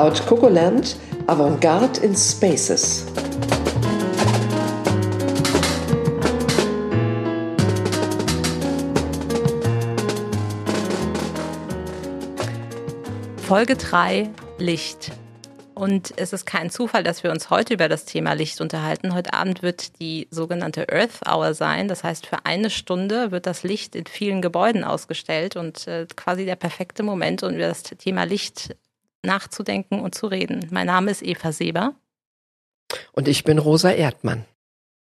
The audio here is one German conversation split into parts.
Cloud Cocoland Avantgarde in Spaces. Folge 3 Licht. Und es ist kein Zufall, dass wir uns heute über das Thema Licht unterhalten. Heute Abend wird die sogenannte Earth Hour sein. Das heißt, für eine Stunde wird das Licht in vielen Gebäuden ausgestellt und äh, quasi der perfekte Moment, um über das Thema Licht nachzudenken und zu reden. Mein Name ist Eva Seber. Und ich bin Rosa Erdmann.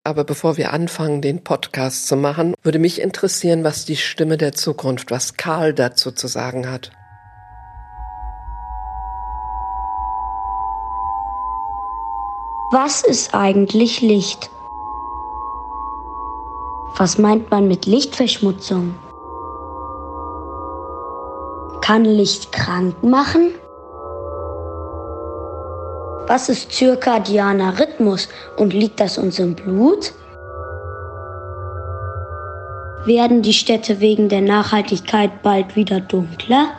Aber bevor wir anfangen, den Podcast zu machen, würde mich interessieren, was die Stimme der Zukunft, was Karl dazu zu sagen hat. Was ist eigentlich Licht? Was meint man mit Lichtverschmutzung? Kann Licht krank machen? Was ist zirkadianer Rhythmus und liegt das uns im Blut? Werden die Städte wegen der Nachhaltigkeit bald wieder dunkler?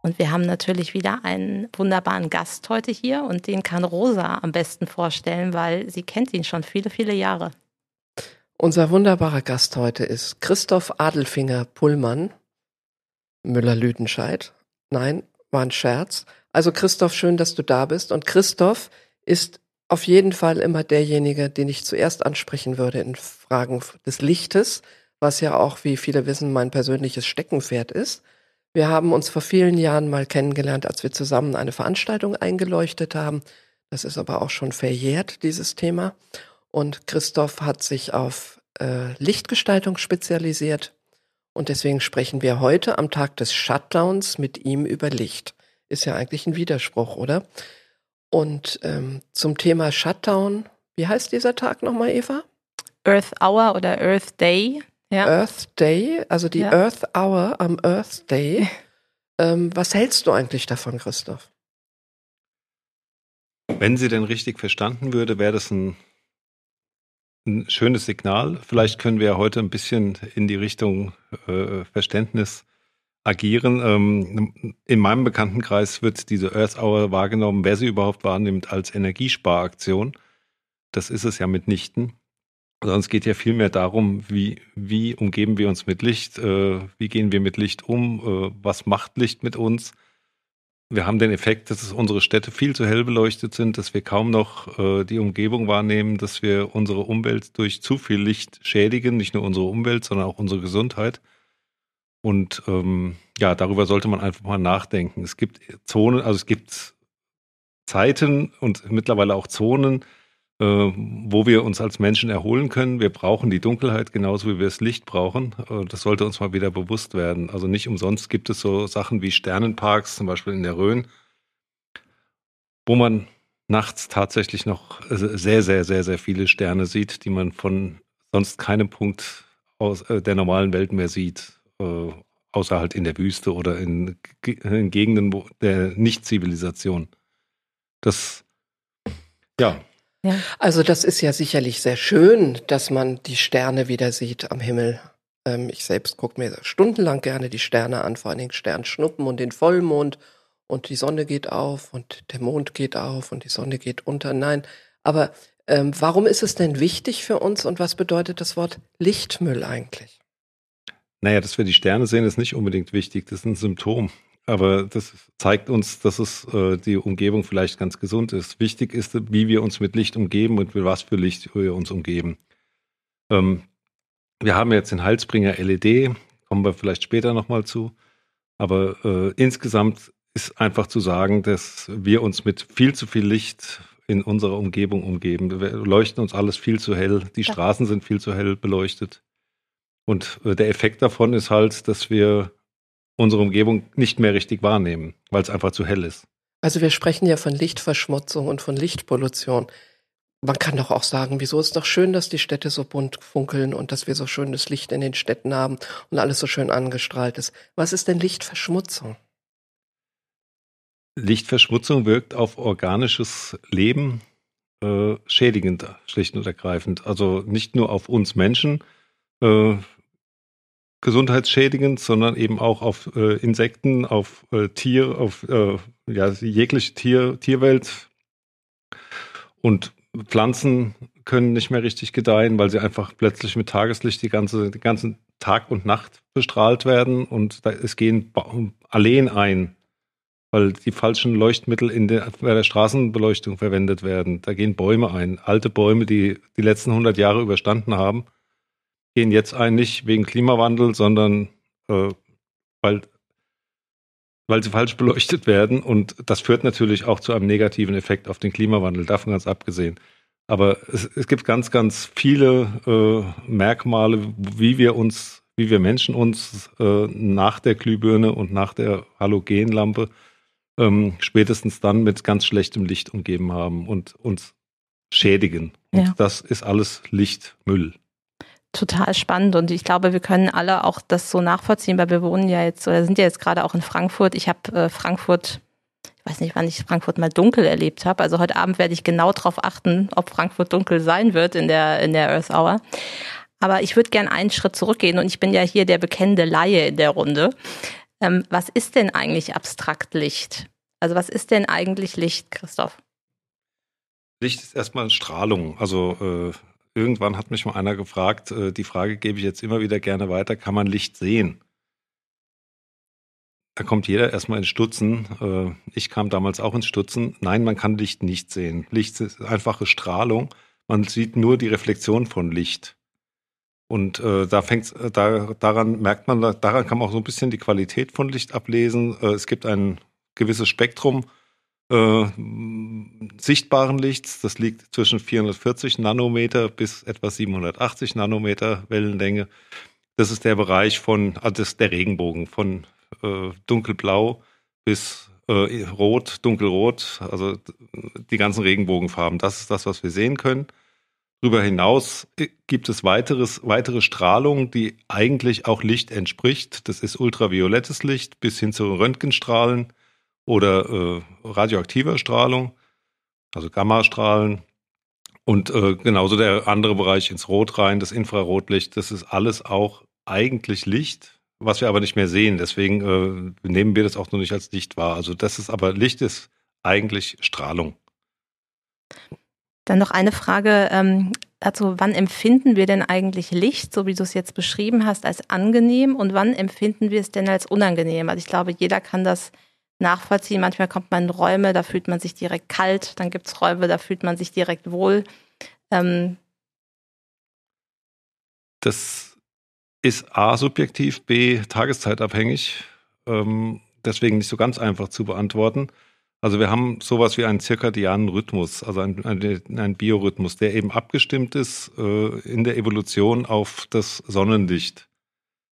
Und wir haben natürlich wieder einen wunderbaren Gast heute hier und den kann Rosa am besten vorstellen, weil sie kennt ihn schon viele, viele Jahre. Unser wunderbarer Gast heute ist Christoph Adelfinger Pullmann, Müller-Lüdenscheid. Nein, war ein Scherz. Also Christoph, schön, dass du da bist. Und Christoph ist auf jeden Fall immer derjenige, den ich zuerst ansprechen würde in Fragen des Lichtes, was ja auch, wie viele wissen, mein persönliches Steckenpferd ist. Wir haben uns vor vielen Jahren mal kennengelernt, als wir zusammen eine Veranstaltung eingeleuchtet haben. Das ist aber auch schon verjährt, dieses Thema. Und Christoph hat sich auf äh, Lichtgestaltung spezialisiert. Und deswegen sprechen wir heute am Tag des Shutdowns mit ihm über Licht. Ist ja eigentlich ein Widerspruch, oder? Und ähm, zum Thema Shutdown, wie heißt dieser Tag nochmal, Eva? Earth Hour oder Earth Day ja. Earth Day, also die ja. Earth Hour am Earth Day. Ähm, was hältst du eigentlich davon, Christoph? Wenn sie denn richtig verstanden würde, wäre das ein, ein, schönes Signal. Vielleicht können wir heute ein bisschen in die Richtung äh, Verständnis agieren. Ähm, in meinem Bekanntenkreis wird diese Earth Hour wahrgenommen, wer sie überhaupt wahrnimmt, als Energiesparaktion. Das ist es ja mitnichten. Es geht ja vielmehr darum, wie, wie umgeben wir uns mit Licht, äh, wie gehen wir mit Licht um, äh, was macht Licht mit uns. Wir haben den Effekt, dass unsere Städte viel zu hell beleuchtet sind, dass wir kaum noch äh, die Umgebung wahrnehmen, dass wir unsere Umwelt durch zu viel Licht schädigen, nicht nur unsere Umwelt, sondern auch unsere Gesundheit. Und ähm, ja, darüber sollte man einfach mal nachdenken. Es gibt Zonen, also es gibt Zeiten und mittlerweile auch Zonen, wo wir uns als Menschen erholen können. Wir brauchen die Dunkelheit genauso wie wir das Licht brauchen. Äh, das sollte uns mal wieder bewusst werden. Also nicht umsonst gibt es so Sachen wie Sternenparks, zum Beispiel in der Rhön, wo man nachts tatsächlich noch sehr, sehr, sehr, sehr viele Sterne sieht, die man von sonst keinem Punkt aus äh, der normalen Welt mehr sieht, außer halt in der Wüste oder in, in Gegenden der Nicht-Zivilisation. Das, ja, ja. Also das ist ja sicherlich sehr schön, dass man die Sterne wieder sieht am Himmel. Ähm, ich selbst gucke mir stundenlang gerne die Sterne an, vor allen Dingen Sternschnuppen und den Vollmond und die Sonne geht auf und der Mond geht auf und die Sonne geht unter. Nein, aber ähm, warum ist es denn wichtig für uns und was bedeutet das Wort Lichtmüll eigentlich? Naja, dass wir die Sterne sehen, ist nicht unbedingt wichtig. Das ist ein Symptom aber das zeigt uns, dass es äh, die Umgebung vielleicht ganz gesund ist. Wichtig ist, wie wir uns mit Licht umgeben und mit was für Licht wir uns umgeben. Ähm, wir haben jetzt den Heilsbringer LED, kommen wir vielleicht später nochmal zu. Aber äh, insgesamt ist einfach zu sagen, dass wir uns mit viel zu viel Licht in unserer Umgebung umgeben. Wir leuchten uns alles viel zu hell. Die Straßen sind viel zu hell beleuchtet. Und äh, der Effekt davon ist halt, dass wir unsere Umgebung nicht mehr richtig wahrnehmen, weil es einfach zu hell ist. Also wir sprechen ja von Lichtverschmutzung und von Lichtpollution. Man kann doch auch sagen, wieso ist doch schön, dass die Städte so bunt funkeln und dass wir so schönes Licht in den Städten haben und alles so schön angestrahlt ist. Was ist denn Lichtverschmutzung? Lichtverschmutzung wirkt auf organisches Leben äh, schädigend, schlicht und ergreifend. Also nicht nur auf uns Menschen äh, gesundheitsschädigend, sondern eben auch auf äh, Insekten, auf äh, Tier, auf äh, ja, jegliche Tier, Tierwelt. Und Pflanzen können nicht mehr richtig gedeihen, weil sie einfach plötzlich mit Tageslicht die ganze, den ganzen Tag und Nacht bestrahlt werden und da, es gehen Alleen ein, weil die falschen Leuchtmittel in der, bei der Straßenbeleuchtung verwendet werden. Da gehen Bäume ein. Alte Bäume, die die letzten 100 Jahre überstanden haben, gehen jetzt ein, nicht wegen Klimawandel, sondern äh, weil, weil sie falsch beleuchtet werden. Und das führt natürlich auch zu einem negativen Effekt auf den Klimawandel, davon ganz abgesehen. Aber es, es gibt ganz, ganz viele äh, Merkmale, wie wir uns, wie wir Menschen uns äh, nach der Glühbirne und nach der Halogenlampe ähm, spätestens dann mit ganz schlechtem Licht umgeben haben und uns schädigen. Und ja. das ist alles Lichtmüll. Total spannend und ich glaube, wir können alle auch das so nachvollziehen, weil wir wohnen ja jetzt oder sind ja jetzt gerade auch in Frankfurt. Ich habe äh, Frankfurt, ich weiß nicht, wann ich Frankfurt mal dunkel erlebt habe. Also heute Abend werde ich genau darauf achten, ob Frankfurt dunkel sein wird in der in der Earth Hour. Aber ich würde gerne einen Schritt zurückgehen und ich bin ja hier der bekennende Laie in der Runde. Ähm, was ist denn eigentlich abstrakt Licht? Also was ist denn eigentlich Licht, Christoph? Licht ist erstmal Strahlung. Also äh, irgendwann hat mich mal einer gefragt, äh, die Frage gebe ich jetzt immer wieder gerne weiter, kann man Licht sehen? Da kommt jeder erstmal ins Stutzen. Äh, ich kam damals auch ins Stutzen. Nein, man kann Licht nicht sehen. Licht ist einfache Strahlung. Man sieht nur die Reflexion von Licht. Und äh, da fängt äh, da, daran merkt man, daran kann man auch so ein bisschen die Qualität von Licht ablesen. Äh, es gibt ein gewisses Spektrum äh, sichtbaren Lichts. Das liegt zwischen 440 Nanometer bis etwa 780 Nanometer Wellenlänge. Das ist der Bereich von, also das ist der Regenbogen von äh, dunkelblau bis äh, rot, dunkelrot, also die ganzen Regenbogenfarben. Das ist das, was wir sehen können. Darüber hinaus äh, gibt es weiteres, weitere Strahlung, die eigentlich auch Licht entspricht. Das ist ultraviolettes Licht bis hin zu Röntgenstrahlen oder äh, radioaktiver Strahlung, also Gammastrahlen. Und äh, genauso der andere Bereich ins Rot rein, das Infrarotlicht, das ist alles auch eigentlich Licht, was wir aber nicht mehr sehen. Deswegen äh, nehmen wir das auch noch nicht als Licht wahr. Also das ist aber Licht ist eigentlich Strahlung. Dann noch eine Frage ähm, dazu, wann empfinden wir denn eigentlich Licht, so wie du es jetzt beschrieben hast, als angenehm und wann empfinden wir es denn als unangenehm? Also ich glaube, jeder kann das nachvollziehen. Manchmal kommt man in Räume, da fühlt man sich direkt kalt, dann gibt es Räume, da fühlt man sich direkt wohl. Ähm das ist A subjektiv, B tageszeitabhängig, ähm, deswegen nicht so ganz einfach zu beantworten. Also wir haben sowas wie einen zirkadianen Rhythmus, also einen, einen, Biorhythmus, der eben abgestimmt ist äh, in der Evolution auf das Sonnenlicht,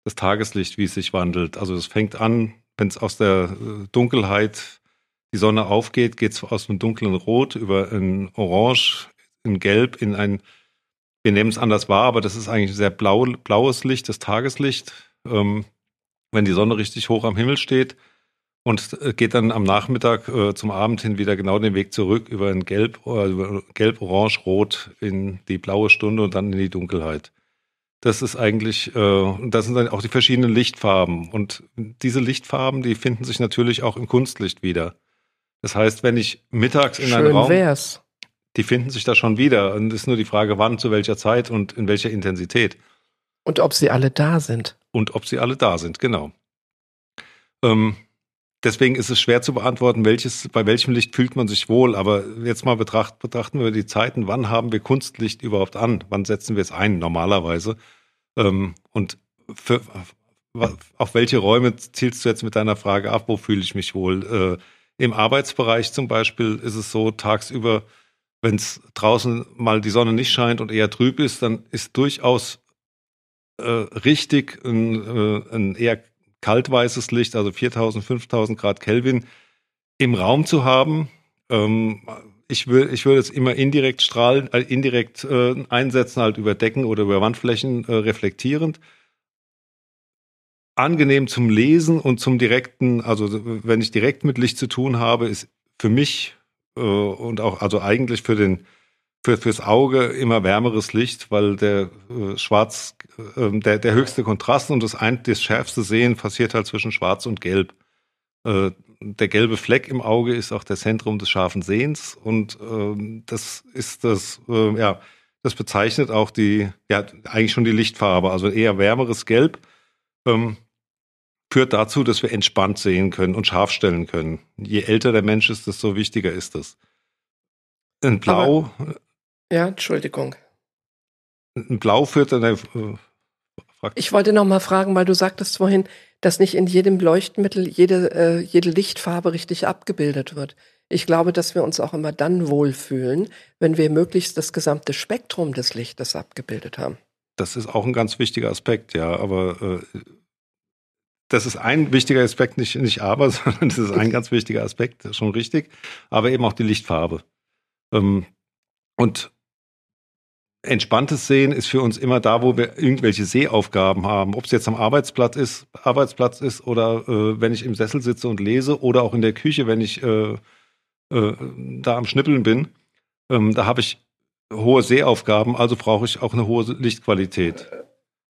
das Tageslicht, wie es sich wandelt. Also es fängt an, wenn es aus der äh, Dunkelheit die Sonne aufgeht, geht es aus einem dunklen Rot über ein Orange, ein Gelb in ein, wir nehmen es anders wahr, aber das ist eigentlich sehr blau, blaues Licht, das Tageslicht. Ähm, wenn die Sonne richtig hoch am Himmel steht, und äh, geht dann am Nachmittag äh, zum Abend hin wieder genau den Weg zurück über ein Gelb, äh, Gelb, Orange, Rot in die blaue Stunde und dann in die Dunkelheit. Das ist eigentlich, äh, das sind dann auch die verschiedenen Lichtfarben. Und diese Lichtfarben, die finden sich natürlich auch im Kunstlicht wieder. Das heißt, wenn ich mittags in Schön einen Raum. Wär's. Die finden sich da schon wieder. Und es ist nur die Frage, wann, zu welcher Zeit und in welcher Intensität. Und ob sie alle da sind. Und ob sie alle da sind, genau. Ähm, deswegen ist es schwer zu beantworten, welches, bei welchem Licht fühlt man sich wohl. Aber jetzt mal betracht, betrachten wir die Zeiten. Wann haben wir Kunstlicht überhaupt an? Wann setzen wir es ein normalerweise? Ähm, und für, auf welche Räume zielst du jetzt mit deiner Frage ab? Wo fühle ich mich wohl? Äh, Im Arbeitsbereich zum Beispiel ist es so, tagsüber, wenn es draußen mal die Sonne nicht scheint und eher trüb ist, dann ist durchaus äh, richtig ein, äh, ein eher kaltweißes Licht, also 4000, 5000 Grad Kelvin, im Raum zu haben. Ähm, ich, will, ich würde es immer indirekt strahlen, äh, indirekt äh, einsetzen, halt über Decken oder über Wandflächen äh, reflektierend. Angenehm zum Lesen und zum direkten, also wenn ich direkt mit Licht zu tun habe, ist für mich äh, und auch also eigentlich für den für, fürs Auge immer wärmeres Licht, weil der äh, Schwarz, äh, der, der höchste Kontrast und das, ein, das schärfste Sehen passiert halt zwischen Schwarz und Gelb. Äh, der gelbe Fleck im Auge ist auch das Zentrum des scharfen Sehens und äh, das ist das, äh, ja, das bezeichnet auch die, ja, eigentlich schon die Lichtfarbe, also eher wärmeres Gelb. Ähm, führt dazu, dass wir entspannt sehen können und scharf stellen können. Je älter der Mensch ist, desto wichtiger ist es. Ein Blau. Ja, Entschuldigung. Ein Blau führt dann. Äh, ich wollte noch mal fragen, weil du sagtest vorhin, dass nicht in jedem Leuchtmittel jede, äh, jede Lichtfarbe richtig abgebildet wird. Ich glaube, dass wir uns auch immer dann wohlfühlen, wenn wir möglichst das gesamte Spektrum des Lichtes abgebildet haben. Das ist auch ein ganz wichtiger Aspekt, ja. Aber äh, das ist ein wichtiger Aspekt, nicht, nicht aber, sondern das ist ein ganz wichtiger Aspekt, schon richtig. Aber eben auch die Lichtfarbe. Ähm, und entspanntes Sehen ist für uns immer da, wo wir irgendwelche Sehaufgaben haben. Ob es jetzt am Arbeitsplatz ist, Arbeitsplatz ist oder äh, wenn ich im Sessel sitze und lese oder auch in der Küche, wenn ich äh, äh, da am Schnippeln bin. Ähm, da habe ich hohe Sehaufgaben, also brauche ich auch eine hohe Lichtqualität.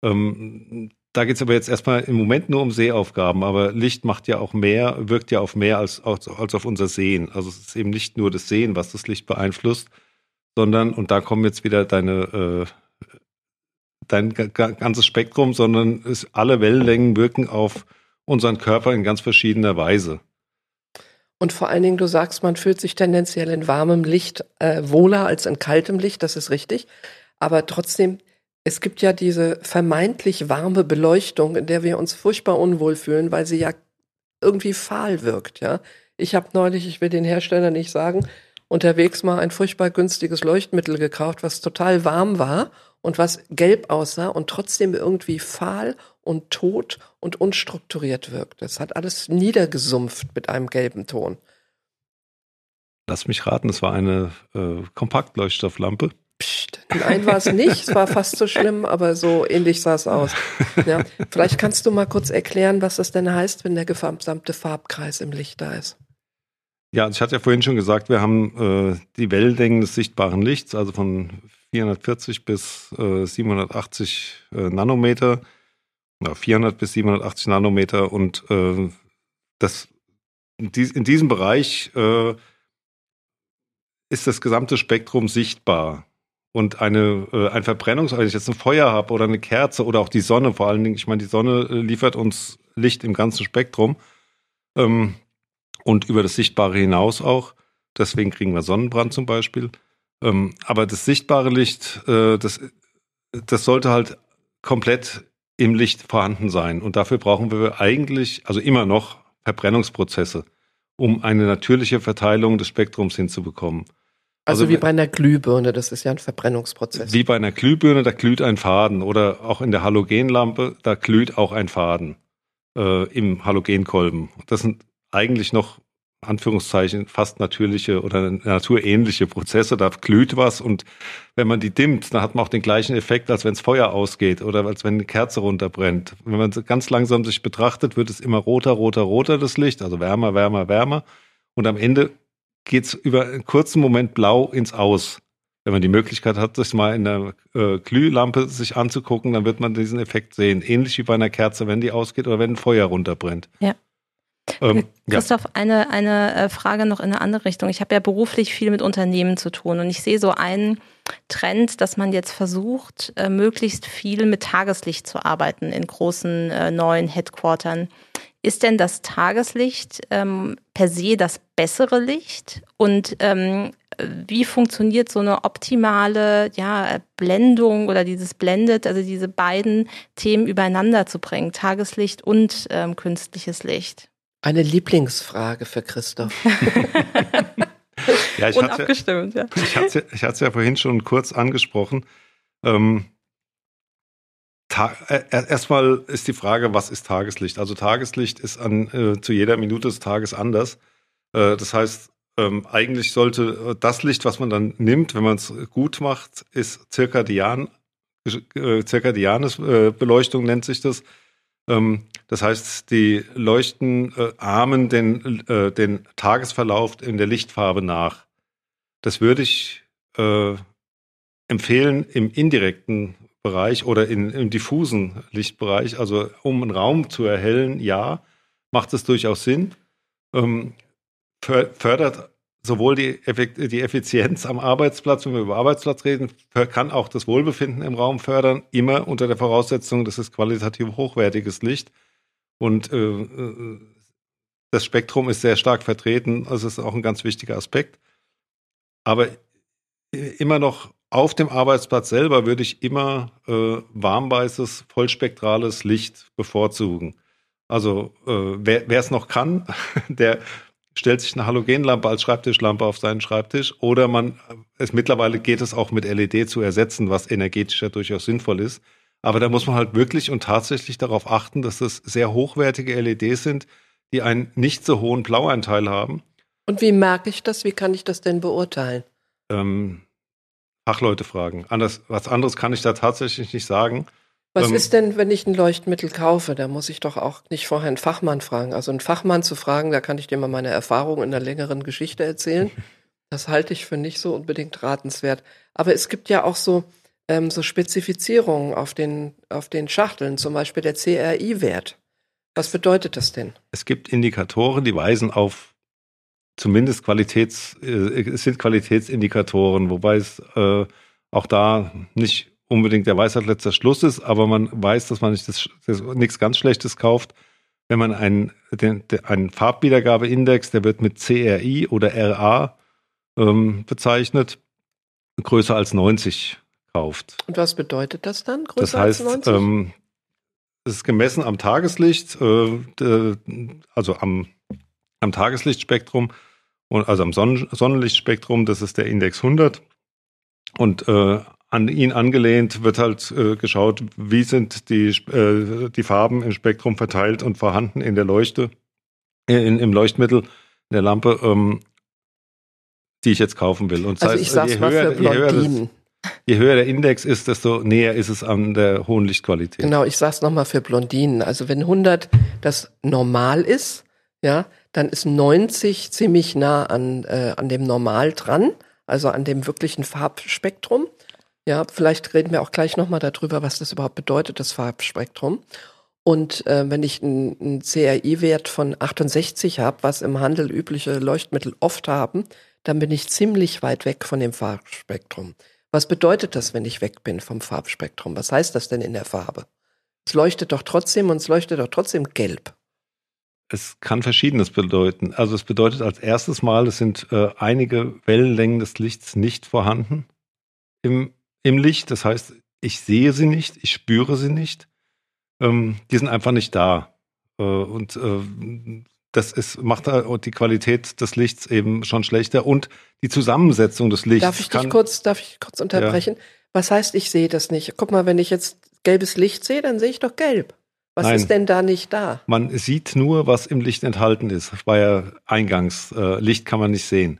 Ähm, da geht es aber jetzt erstmal im Moment nur um Sehaufgaben, aber Licht macht ja auch mehr, wirkt ja auf mehr als, als, als auf unser Sehen. Also es ist eben nicht nur das Sehen, was das Licht beeinflusst, sondern, und da kommen jetzt wieder deine, äh, dein ganzes Spektrum, sondern es, alle Wellenlängen wirken auf unseren Körper in ganz verschiedener Weise. Und vor allen Dingen, du sagst, man fühlt sich tendenziell in warmem Licht äh, wohler als in kaltem Licht, das ist richtig. Aber trotzdem es gibt ja diese vermeintlich warme Beleuchtung, in der wir uns furchtbar unwohl fühlen, weil sie ja irgendwie fahl wirkt, ja. Ich habe neulich, ich will den Hersteller nicht sagen, unterwegs mal ein furchtbar günstiges Leuchtmittel gekauft, was total warm war und was gelb aussah und trotzdem irgendwie fahl und tot und unstrukturiert wirkt. Das hat alles niedergesumpft mit einem gelben Ton. Lass mich raten, es war eine äh, Kompaktleuchtstofflampe. Psst, nein, war es nicht. Es war fast so schlimm, aber so ähnlich sah es aus. Ja, vielleicht kannst du mal kurz erklären, was das denn heißt, wenn der gesamte Farbkreis im Licht da ist. Ja, ich hatte ja vorhin schon gesagt, wir haben äh, die Wellenlängen des sichtbaren Lichts, also von 440 bis äh, 780 äh, Nanometer, ja, 400 bis 780 Nanometer und äh, das in, dies, in diesem Bereich äh, ist das gesamte Spektrum sichtbar. Und eine, äh, ein Verbrennungs-, wenn ich jetzt ein Feuer habe oder eine Kerze oder auch die Sonne, vor allen Dingen, ich meine, die Sonne äh, liefert uns Licht im ganzen Spektrum. Ähm, und über das Sichtbare hinaus auch. Deswegen kriegen wir Sonnenbrand zum Beispiel. Ähm, aber das sichtbare Licht, äh, das, das sollte halt komplett im Licht vorhanden sein. Und dafür brauchen wir eigentlich, also immer noch, Verbrennungsprozesse, um eine natürliche Verteilung des Spektrums hinzubekommen. Also, also, wie bei einer Glühbirne, das ist ja ein Verbrennungsprozess. Wie bei einer Glühbirne, da glüht ein Faden. Oder auch in der Halogenlampe, da glüht auch ein Faden äh, im Halogenkolben. Das sind eigentlich noch, Anführungszeichen, fast natürliche oder naturähnliche Prozesse. Da glüht was und wenn man die dimmt, dann hat man auch den gleichen Effekt, als wenn es Feuer ausgeht oder als wenn eine Kerze runterbrennt. Wenn man ganz langsam sich betrachtet, wird es immer roter, roter, roter, das Licht, also wärmer, wärmer, wärmer. Und am Ende geht es über einen kurzen Moment blau ins Aus. Wenn man die Möglichkeit hat, sich mal in der äh, Glühlampe sich anzugucken, dann wird man diesen Effekt sehen. Ähnlich wie bei einer Kerze, wenn die ausgeht oder wenn ein Feuer runterbrennt. Ja. Ähm, Christoph, ja. eine, eine äh, Frage noch in eine andere Richtung. Ich habe ja beruflich viel mit Unternehmen zu tun und ich sehe so einen Trend, dass man jetzt versucht, äh, möglichst viel mit Tageslicht zu arbeiten in großen äh, neuen Headquartern. Ist denn das Tageslicht ähm, per se das bessere Licht? Und ähm, wie funktioniert so eine optimale ja, Blendung oder dieses Blendet, also diese beiden Themen übereinander zu bringen, Tageslicht und ähm, künstliches Licht? Eine Lieblingsfrage für Christoph. ja, ich Unabgestimmt, ja. Ich hatte es ja vorhin schon kurz angesprochen. Ähm, äh, erstmal ist die Frage, was ist Tageslicht? Also Tageslicht ist an, äh, zu jeder Minute des Tages anders. Äh, das heißt, ähm, eigentlich sollte äh, das Licht, was man dann nimmt, wenn man es gut macht, ist zirkadian, äh, zirkadianes äh, Beleuchtung nennt sich das. Ähm, das heißt, die leuchten ahmen den, den Tagesverlauf in der Lichtfarbe nach. Das würde ich empfehlen im indirekten Bereich oder in, im diffusen Lichtbereich, also um einen Raum zu erhellen, ja, macht es durchaus Sinn. Ähm, fördert sowohl die, Effizienz am Arbeitsplatz, wenn wir über Arbeitsplatz reden, kann auch das Wohlbefinden im Raum fördern, immer unter der Voraussetzung, dass es qualitativ hochwertiges Licht und äh, äh, das Spektrum ist sehr stark vertreten, also ist auch ein ganz wichtiger Aspekt. Aber immer noch auf dem Arbeitsplatz selber würde ich immer äh, warmweißes, vollspektrales Licht bevorzugen. Also äh, wer es noch kann, der stellt sich eine Halogenlampe als Schreibtischlampe auf seinen Schreibtisch oder man es mittlerweile geht es auch mit LED zu ersetzen, was energetischer durchaus sinnvoll ist. Aber da muss man halt wirklich und tatsächlich darauf achten, dass das sehr hochwertige LEDs sind, die einen nicht so hohen Blauanteil haben. Und wie merke ich das? Wie kann ich das denn beurteilen? Ähm, Fachleute fragen. Anders, was anderes kann ich da tatsächlich nicht sagen. Was ähm, ist denn, wenn ich ein Leuchtmittel kaufe? Da muss ich doch auch nicht vorher einen Fachmann fragen. Also einen Fachmann zu fragen, da kann ich dir mal meine Erfahrung in einer längeren Geschichte erzählen. Das halte ich für nicht so unbedingt ratenswert. Aber es gibt ja auch so, ähm, so Spezifizierungen auf den, auf den Schachteln, zum Beispiel der CRI-Wert. Was bedeutet das denn? Es gibt Indikatoren, die weisen auf zumindest Qualitäts, äh, es sind Qualitätsindikatoren, wobei es äh, auch da nicht unbedingt der Weisheit letzter Schluss ist, aber man weiß, dass man nicht das, das nichts ganz Schlechtes kauft. Wenn man einen, den, einen Farbwiedergabeindex, der wird mit CRI oder RA ähm, bezeichnet, größer als 90 kauft. Und was bedeutet das dann? Größer das heißt, als 90? Ähm, es ist gemessen am Tageslicht, äh, also am, am Tageslichtspektrum, also am Sonnen Sonnenlichtspektrum, das ist der Index 100. Und äh, an ihn angelehnt wird halt äh, geschaut, wie sind die, äh, die Farben im Spektrum verteilt und vorhanden in der Leuchte, äh, in, im Leuchtmittel, in der Lampe, ähm, die ich jetzt kaufen will. Und also heißt, ich sag's mal höher, für Blondinen. Je höher der Index ist, desto näher ist es an der hohen Lichtqualität. Genau, ich sag's nochmal für Blondinen. Also wenn 100 das normal ist, ja, dann ist 90 ziemlich nah an, äh, an dem Normal dran, also an dem wirklichen Farbspektrum. Ja, vielleicht reden wir auch gleich nochmal darüber, was das überhaupt bedeutet, das Farbspektrum. Und äh, wenn ich einen CRI-Wert von 68 habe, was im Handel übliche Leuchtmittel oft haben, dann bin ich ziemlich weit weg von dem Farbspektrum. Was bedeutet das, wenn ich weg bin vom Farbspektrum? Was heißt das denn in der Farbe? Es leuchtet doch trotzdem und es leuchtet doch trotzdem gelb. Es kann Verschiedenes bedeuten. Also es bedeutet als erstes Mal, es sind äh, einige Wellenlängen des Lichts nicht vorhanden im im Licht. Das heißt, ich sehe sie nicht, ich spüre sie nicht. Ähm, die sind einfach nicht da. Äh, und äh, das ist, macht die Qualität des Lichts eben schon schlechter und die Zusammensetzung des Lichts. Darf ich dich kurz, darf ich kurz unterbrechen? Ja. Was heißt, ich sehe das nicht? Guck mal, wenn ich jetzt gelbes Licht sehe, dann sehe ich doch gelb. Was Nein. ist denn da nicht da? Man sieht nur, was im Licht enthalten ist. Das war ja eingangs. Äh, Licht kann man nicht sehen.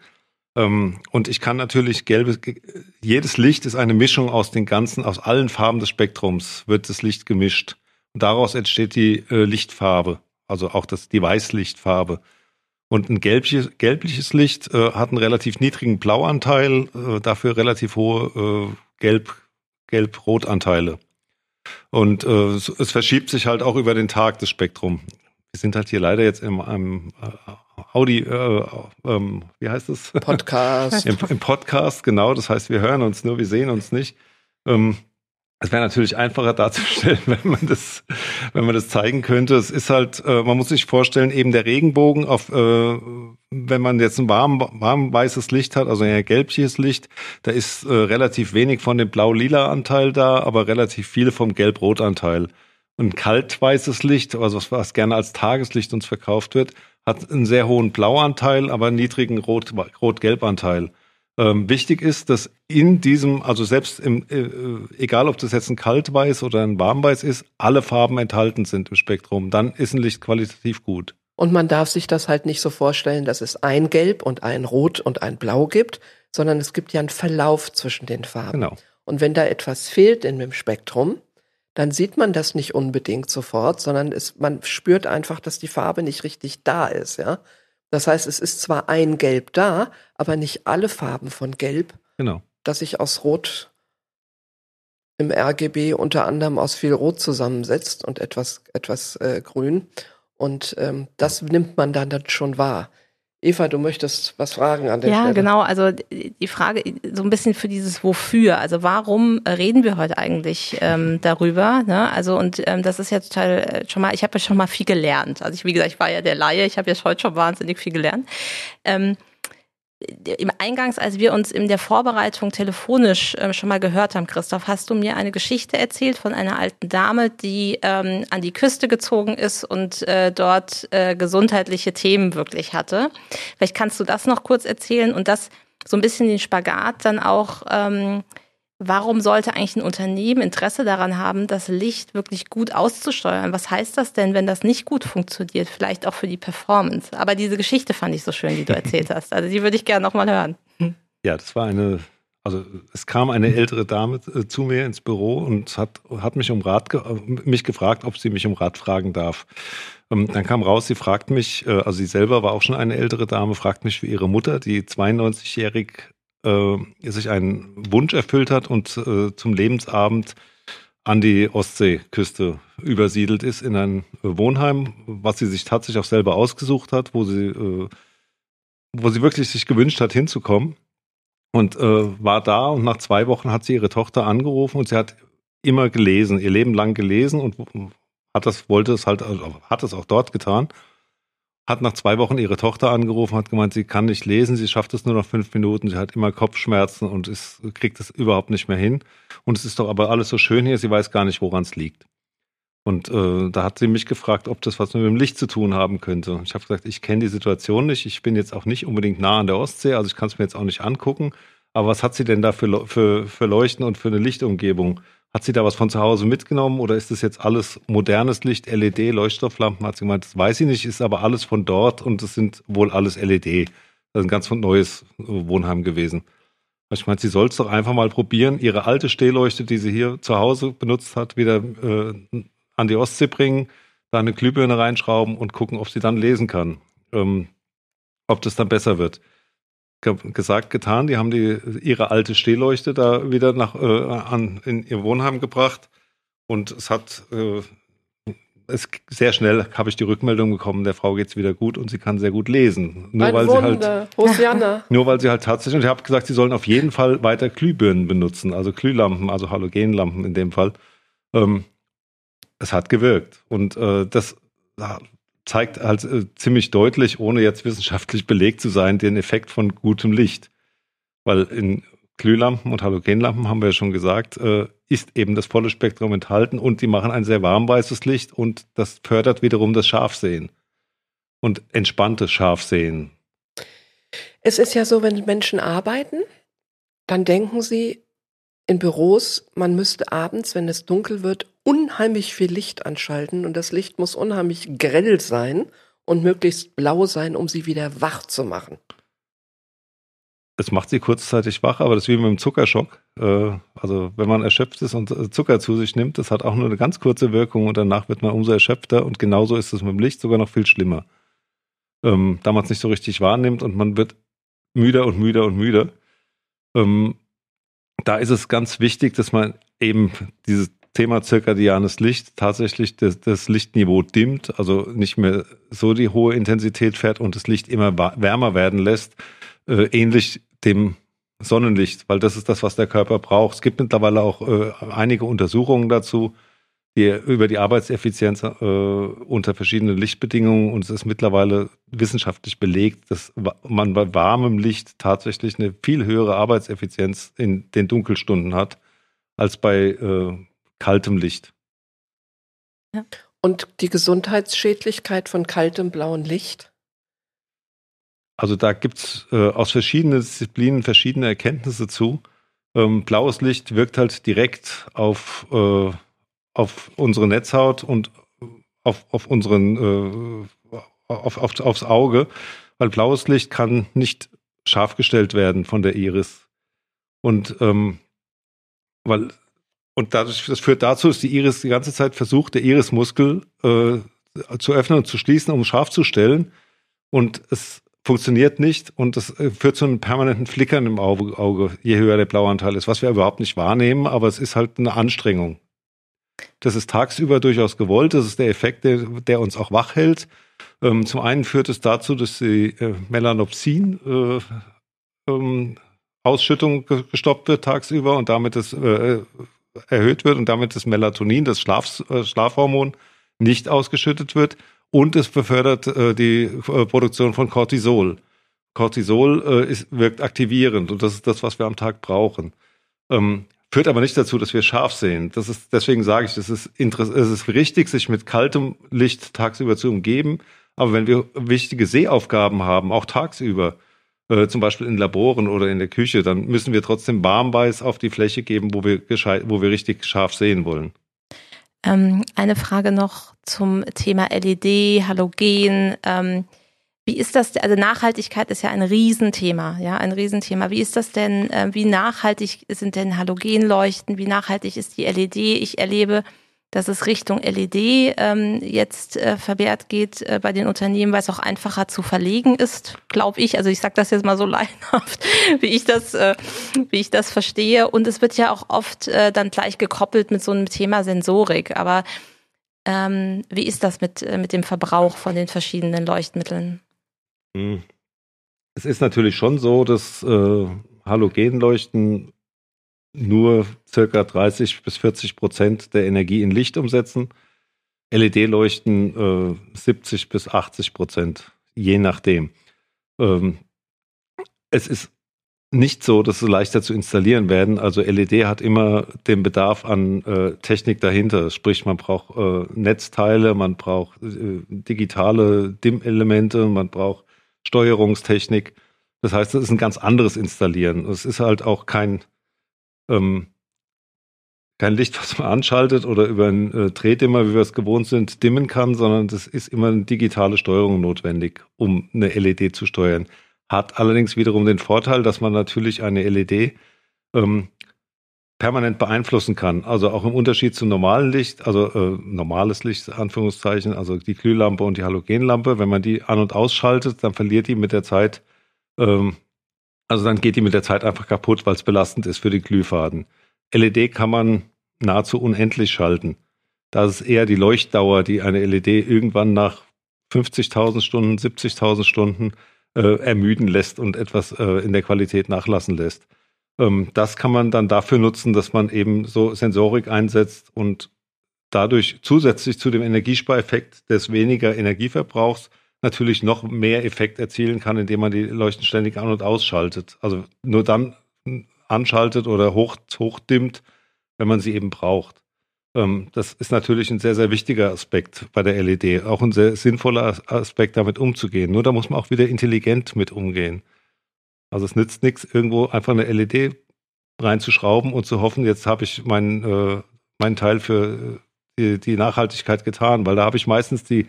Ähm, und ich kann natürlich gelbes, jedes Licht ist eine Mischung aus den ganzen, aus allen Farben des Spektrums wird das Licht gemischt. Und daraus entsteht die äh, Lichtfarbe, also auch das, die Weißlichtfarbe. Und ein gelbliches, gelbliches Licht äh, hat einen relativ niedrigen Blauanteil, äh, dafür relativ hohe äh, Gelb, Gelb-Rot-Anteile. Und äh, es verschiebt sich halt auch über den Tag das Spektrum. Wir sind halt hier leider jetzt im äh, Audi, äh, ähm, wie heißt es? Podcast. Im, Im, Podcast, genau. Das heißt, wir hören uns nur, wir sehen uns nicht. Ähm, es wäre natürlich einfacher darzustellen, wenn man das, wenn man das zeigen könnte. Es ist halt, äh, man muss sich vorstellen, eben der Regenbogen auf, äh, wenn man jetzt ein warm, warm weißes Licht hat, also ein gelbliches Licht, da ist äh, relativ wenig von dem blau-lila Anteil da, aber relativ viel vom gelb-rot Anteil. Ein kaltweißes Licht, also was, was gerne als Tageslicht uns verkauft wird, hat einen sehr hohen Blauanteil, aber einen niedrigen Rot-Gelb-Anteil. Ähm, wichtig ist, dass in diesem, also selbst im, äh, egal ob das jetzt ein Kaltweiß oder ein Warmweiß ist, alle Farben enthalten sind im Spektrum. Dann ist ein Licht qualitativ gut. Und man darf sich das halt nicht so vorstellen, dass es ein Gelb und ein Rot und ein Blau gibt, sondern es gibt ja einen Verlauf zwischen den Farben. Genau. Und wenn da etwas fehlt in dem Spektrum, dann sieht man das nicht unbedingt sofort, sondern es, man spürt einfach, dass die Farbe nicht richtig da ist, ja. Das heißt, es ist zwar ein Gelb da, aber nicht alle Farben von Gelb, genau. das ich aus Rot im RGB unter anderem aus viel Rot zusammensetzt und etwas, etwas äh, Grün. Und ähm, das nimmt man dann, dann schon wahr. Eva, du möchtest was fragen an der ja, Stelle. Ja, genau. Also die Frage so ein bisschen für dieses Wofür. Also warum reden wir heute eigentlich ähm, darüber? Ne? Also und ähm, das ist ja total äh, schon mal. Ich habe ja schon mal viel gelernt. Also ich, wie gesagt, ich war ja der Laie. Ich habe ja heute schon wahnsinnig viel gelernt. Ähm, im Eingangs, als wir uns in der Vorbereitung telefonisch äh, schon mal gehört haben, Christoph, hast du mir eine Geschichte erzählt von einer alten Dame, die ähm, an die Küste gezogen ist und äh, dort äh, gesundheitliche Themen wirklich hatte. Vielleicht kannst du das noch kurz erzählen und das so ein bisschen den Spagat dann auch ähm, warum sollte eigentlich ein Unternehmen Interesse daran haben, das Licht wirklich gut auszusteuern? Was heißt das denn, wenn das nicht gut funktioniert? Vielleicht auch für die Performance. Aber diese Geschichte fand ich so schön, die du erzählt hast. Also die würde ich gerne nochmal hören. Ja, das war eine, also es kam eine ältere Dame äh, zu mir ins Büro und hat, hat mich um Rat, mich gefragt, ob sie mich um Rat fragen darf. Ähm, dann kam raus, sie fragt mich, äh, also sie selber war auch schon eine ältere Dame, fragt mich für ihre Mutter, die 92-jährig äh, sich einen Wunsch erfüllt hat und äh, zum Lebensabend an die Ostseeküste übersiedelt ist in ein Wohnheim, was sie sich tatsächlich auch selber ausgesucht hat, wo sie, äh, wo sie wirklich sich gewünscht hat, hinzukommen. Und äh, war da und nach zwei Wochen hat sie ihre Tochter angerufen und sie hat immer gelesen, ihr Leben lang gelesen und hat das, wollte es halt, also hat es auch dort getan hat nach zwei Wochen ihre Tochter angerufen, hat gemeint, sie kann nicht lesen, sie schafft es nur noch fünf Minuten, sie hat immer Kopfschmerzen und ist, kriegt es überhaupt nicht mehr hin. Und es ist doch aber alles so schön hier, sie weiß gar nicht, woran es liegt. Und äh, da hat sie mich gefragt, ob das was mit dem Licht zu tun haben könnte. Ich habe gesagt, ich kenne die Situation nicht, ich bin jetzt auch nicht unbedingt nah an der Ostsee, also ich kann es mir jetzt auch nicht angucken. Aber was hat sie denn da für, für, für Leuchten und für eine Lichtumgebung? Hat sie da was von zu Hause mitgenommen oder ist das jetzt alles modernes Licht, LED, Leuchtstofflampen? Hat sie gemeint, das weiß sie nicht, ist aber alles von dort und es sind wohl alles LED. Das ist ein ganz neues Wohnheim gewesen. Ich meine, sie soll es doch einfach mal probieren, ihre alte Stehleuchte, die sie hier zu Hause benutzt hat, wieder äh, an die Ostsee bringen, da eine Glühbirne reinschrauben und gucken, ob sie dann lesen kann. Ähm, ob das dann besser wird gesagt, getan. Die haben die, ihre alte Stehleuchte da wieder nach, äh, an, in ihr Wohnheim gebracht. Und es hat, äh, es, sehr schnell habe ich die Rückmeldung bekommen, der Frau geht's wieder gut und sie kann sehr gut lesen. Nur Ein weil Wunder. sie halt, nur weil sie halt tatsächlich, und ich habe gesagt, sie sollen auf jeden Fall weiter Glühbirnen benutzen, also Glühlampen, also Halogenlampen in dem Fall. Ähm, es hat gewirkt. Und äh, das zeigt halt äh, ziemlich deutlich, ohne jetzt wissenschaftlich belegt zu sein, den Effekt von gutem Licht. Weil in Glühlampen und Halogenlampen, haben wir ja schon gesagt, äh, ist eben das volle Spektrum enthalten und die machen ein sehr warmweißes Licht und das fördert wiederum das Scharfsehen und entspanntes Scharfsehen. Es ist ja so, wenn Menschen arbeiten, dann denken sie in Büros, man müsste abends, wenn es dunkel wird, unheimlich viel Licht anschalten und das Licht muss unheimlich grell sein und möglichst blau sein, um sie wieder wach zu machen. Es macht sie kurzzeitig wach, aber das ist wie mit dem Zuckerschock. Äh, also wenn man erschöpft ist und äh, Zucker zu sich nimmt, das hat auch nur eine ganz kurze Wirkung und danach wird man umso erschöpfter und genauso ist es mit dem Licht sogar noch viel schlimmer. Ähm, da man es nicht so richtig wahrnimmt und man wird müder und müder und müder. Ähm, da ist es ganz wichtig, dass man eben dieses Thema zirkadianes Licht tatsächlich das, das, Lichtniveau dimmt, also nicht mehr so die hohe Intensität fährt und das Licht immer wärmer werden lässt, äh, ähnlich dem Sonnenlicht, weil das ist das, was der Körper braucht. Es gibt mittlerweile auch äh, einige Untersuchungen dazu, die über die Arbeitseffizienz äh, unter verschiedenen Lichtbedingungen und es ist mittlerweile wissenschaftlich belegt, dass man bei warmem Licht tatsächlich eine viel höhere Arbeitseffizienz in den Dunkelstunden hat als bei äh, kaltem Licht. Ja. Und die Gesundheitsschädlichkeit von kaltem blauen Licht? Also da gibt es äh, aus verschiedenen Disziplinen verschiedene Erkenntnisse zu. Ähm, blaues Licht wirkt halt direkt auf, äh, auf unsere Netzhaut und auf, auf unseren äh, auf, auf, aufs Auge, weil blaues Licht kann nicht scharf gestellt werden von der Iris. Und ähm, weil und dadurch, das führt dazu, dass die Iris die ganze Zeit versucht, der Irismuskel äh, zu öffnen und zu schließen, um scharf zu stellen. Und es funktioniert nicht und das äh, führt zu einem permanenten Flickern im Auge, Auge, je höher der Blauanteil ist, was wir überhaupt nicht wahrnehmen, aber es ist halt eine Anstrengung. Das ist tagsüber durchaus gewollt, das ist der Effekt, der, der uns auch wach hält. Ähm, zum einen führt es dazu, dass die äh, Melanopsin äh, ähm, Ausschüttung gestoppt wird tagsüber und damit das äh, erhöht wird und damit das Melatonin, das Schlaf, äh, Schlafhormon, nicht ausgeschüttet wird und es befördert äh, die äh, Produktion von Cortisol. Cortisol äh, ist, wirkt aktivierend und das ist das, was wir am Tag brauchen. Ähm, führt aber nicht dazu, dass wir scharf sehen. Das ist, deswegen sage ich, es ist, es ist richtig, sich mit kaltem Licht tagsüber zu umgeben. Aber wenn wir wichtige Sehaufgaben haben, auch tagsüber, äh, zum Beispiel in Laboren oder in der Küche, dann müssen wir trotzdem Warmweiß auf die Fläche geben, wo wir, gescheit, wo wir richtig scharf sehen wollen. Ähm, eine Frage noch zum Thema LED, Halogen. Ähm, wie ist das, also Nachhaltigkeit ist ja ein Riesenthema, ja, ein Riesenthema. Wie ist das denn, äh, wie nachhaltig sind denn Halogenleuchten, wie nachhaltig ist die LED? Ich erlebe dass es Richtung LED ähm, jetzt äh, vermehrt geht äh, bei den Unternehmen, weil es auch einfacher zu verlegen ist, glaube ich. Also ich sage das jetzt mal so leinhaft, wie ich das, äh, wie ich das verstehe. Und es wird ja auch oft äh, dann gleich gekoppelt mit so einem Thema Sensorik. Aber ähm, wie ist das mit, äh, mit dem Verbrauch von den verschiedenen Leuchtmitteln? Hm. Es ist natürlich schon so, dass äh, Halogenleuchten nur circa 30 bis 40 Prozent der Energie in Licht umsetzen. LED-Leuchten äh, 70 bis 80 Prozent, je nachdem. Ähm, es ist nicht so, dass sie leichter zu installieren werden. Also LED hat immer den Bedarf an äh, Technik dahinter. Sprich, man braucht äh, Netzteile, man braucht äh, digitale DIM-Elemente, man braucht Steuerungstechnik. Das heißt, es ist ein ganz anderes Installieren. Es ist halt auch kein ähm, kein Licht, was man anschaltet oder über einen äh, Drehdimmer, wie wir es gewohnt sind, dimmen kann, sondern das ist immer eine digitale Steuerung notwendig, um eine LED zu steuern. Hat allerdings wiederum den Vorteil, dass man natürlich eine LED ähm, permanent beeinflussen kann. Also auch im Unterschied zum normalen Licht, also äh, normales Licht, Anführungszeichen, also die Glühlampe und die Halogenlampe, wenn man die an- und ausschaltet, dann verliert die mit der Zeit ähm, also dann geht die mit der Zeit einfach kaputt, weil es belastend ist für die Glühfaden. LED kann man nahezu unendlich schalten. Da ist eher die Leuchtdauer, die eine LED irgendwann nach 50.000 Stunden, 70.000 Stunden äh, ermüden lässt und etwas äh, in der Qualität nachlassen lässt. Ähm, das kann man dann dafür nutzen, dass man eben so Sensorik einsetzt und dadurch zusätzlich zu dem Energiespareffekt des weniger Energieverbrauchs natürlich noch mehr Effekt erzielen kann, indem man die Leuchten ständig an- und ausschaltet. Also nur dann anschaltet oder hoch, hochdimmt, wenn man sie eben braucht. Ähm, das ist natürlich ein sehr, sehr wichtiger Aspekt bei der LED. Auch ein sehr sinnvoller Aspekt, damit umzugehen. Nur da muss man auch wieder intelligent mit umgehen. Also es nützt nichts, irgendwo einfach eine LED reinzuschrauben und zu hoffen, jetzt habe ich meinen, äh, meinen Teil für die, die Nachhaltigkeit getan, weil da habe ich meistens die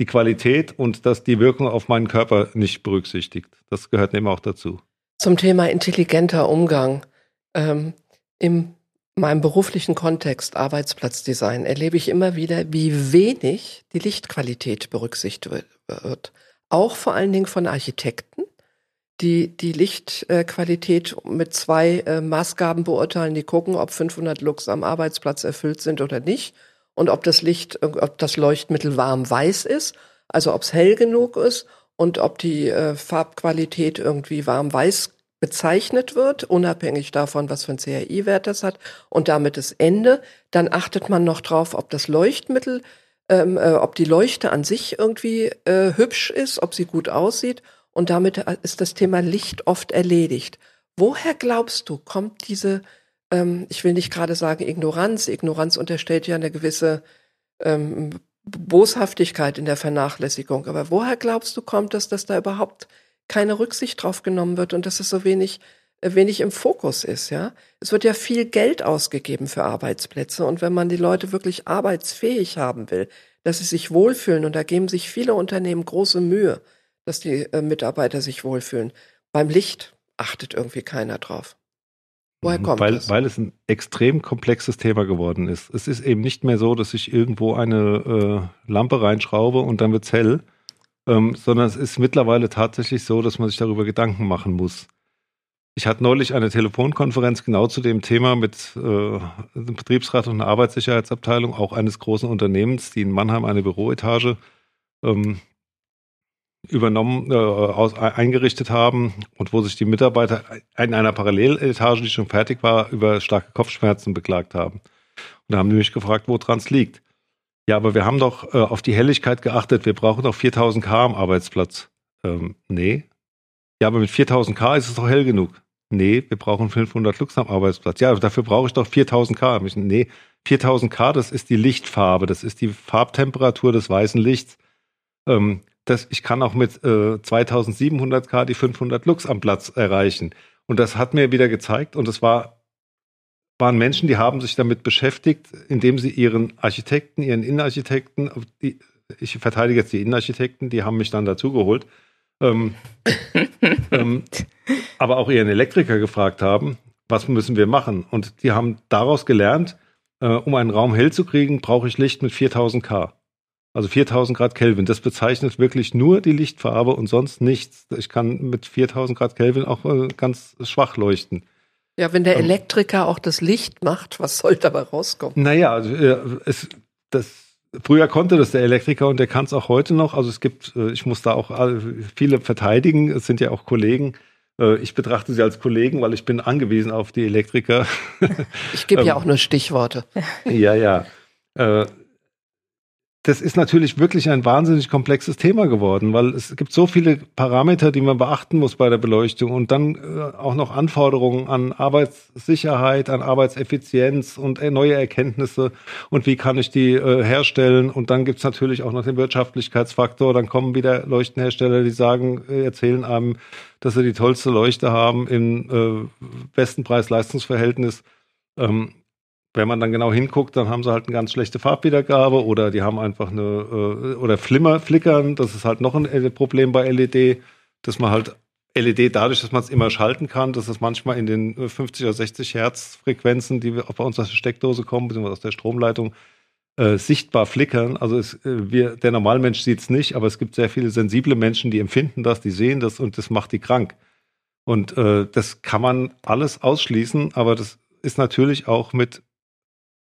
die Qualität und dass die Wirkung auf meinen Körper nicht berücksichtigt. Das gehört eben auch dazu. Zum Thema intelligenter Umgang. Ähm, in meinem beruflichen Kontext Arbeitsplatzdesign erlebe ich immer wieder, wie wenig die Lichtqualität berücksichtigt wird. Auch vor allen Dingen von Architekten, die die Lichtqualität mit zwei äh, Maßgaben beurteilen, die gucken, ob 500 Lux am Arbeitsplatz erfüllt sind oder nicht und ob das Licht, ob das Leuchtmittel warm weiß ist, also ob es hell genug ist und ob die äh, Farbqualität irgendwie warm weiß bezeichnet wird, unabhängig davon, was für ein CRI-Wert das hat und damit das Ende. Dann achtet man noch drauf, ob das Leuchtmittel, ähm, äh, ob die Leuchte an sich irgendwie äh, hübsch ist, ob sie gut aussieht und damit äh, ist das Thema Licht oft erledigt. Woher glaubst du, kommt diese ähm, ich will nicht gerade sagen Ignoranz. Ignoranz unterstellt ja eine gewisse ähm, Boshaftigkeit in der Vernachlässigung. Aber woher glaubst du, kommt es, dass da überhaupt keine Rücksicht drauf genommen wird und dass es so wenig äh, wenig im Fokus ist, ja. Es wird ja viel Geld ausgegeben für Arbeitsplätze und wenn man die Leute wirklich arbeitsfähig haben will, dass sie sich wohlfühlen und da geben sich viele Unternehmen große Mühe, dass die äh, Mitarbeiter sich wohlfühlen. Beim Licht achtet irgendwie keiner drauf. Woher mhm, kommt weil, das? Weil es ein extrem komplexes Thema geworden ist. Es ist eben nicht mehr so, dass ich irgendwo eine äh, Lampe reinschraube und dann wird's hell, ähm, sondern es ist mittlerweile tatsächlich so, dass man sich darüber Gedanken machen muss. Ich hatte neulich eine Telefonkonferenz genau zu dem Thema mit äh, einem Betriebsrat und einer Arbeitssicherheitsabteilung, auch eines großen Unternehmens, die in Mannheim eine Büroetage ähm, übernommen, äh, aus, eingerichtet haben und wo sich die Mitarbeiter in einer Paralleletage, die schon fertig war, über starke Kopfschmerzen beklagt haben. Und da haben die mich gefragt, woran es liegt. Ja, aber wir haben doch äh, auf die Helligkeit geachtet. Wir brauchen doch 4000 K am Arbeitsplatz. Ähm, nee. Ja, aber mit 4000 K ist es doch hell genug. Nee, wir brauchen 500 Lux am Arbeitsplatz. Ja, dafür brauche ich doch 4000 K. Nee, 4000 K, das ist die Lichtfarbe, das ist die Farbtemperatur des weißen Lichts. Ähm, das, ich kann auch mit äh, 2700 K die 500 Lux am Platz erreichen. Und das hat mir wieder gezeigt, und es war, waren Menschen, die haben sich damit beschäftigt, indem sie ihren Architekten, ihren Innenarchitekten, die, ich verteidige jetzt die Innenarchitekten, die haben mich dann dazugeholt, ähm, ähm, aber auch ihren Elektriker gefragt haben, was müssen wir machen? Und die haben daraus gelernt, äh, um einen Raum hell zu kriegen, brauche ich Licht mit 4000 K. Also 4000 Grad Kelvin. Das bezeichnet wirklich nur die Lichtfarbe und sonst nichts. Ich kann mit 4000 Grad Kelvin auch äh, ganz schwach leuchten. Ja, wenn der ähm. Elektriker auch das Licht macht, was soll dabei rauskommen? Naja, also, äh, es, das Früher konnte das der Elektriker und der kann es auch heute noch. Also es gibt, äh, ich muss da auch viele verteidigen, es sind ja auch Kollegen. Ich betrachte sie als Kollegen, weil ich bin angewiesen auf die Elektriker. Ich gebe ja ähm, auch nur Stichworte. Ja, ja. Das ist natürlich wirklich ein wahnsinnig komplexes Thema geworden, weil es gibt so viele Parameter, die man beachten muss bei der Beleuchtung und dann äh, auch noch Anforderungen an Arbeitssicherheit, an Arbeitseffizienz und äh, neue Erkenntnisse und wie kann ich die äh, herstellen. Und dann gibt's natürlich auch noch den Wirtschaftlichkeitsfaktor. Dann kommen wieder Leuchtenhersteller, die sagen, äh, erzählen einem, dass sie die tollste Leuchte haben im besten Preis-Leistungsverhältnis. Ähm, wenn man dann genau hinguckt, dann haben sie halt eine ganz schlechte Farbwiedergabe oder die haben einfach eine äh, oder Flimmer, Flickern, das ist halt noch ein Problem bei LED, dass man halt LED dadurch, dass man es immer schalten kann, dass es manchmal in den 50 oder 60 Hertz Frequenzen, die wir bei uns aus der Steckdose kommen, beziehungsweise aus der Stromleitung, äh, sichtbar flickern. Also es, äh, wir, der Normalmensch sieht es nicht, aber es gibt sehr viele sensible Menschen, die empfinden das, die sehen das und das macht die krank. Und äh, das kann man alles ausschließen, aber das ist natürlich auch mit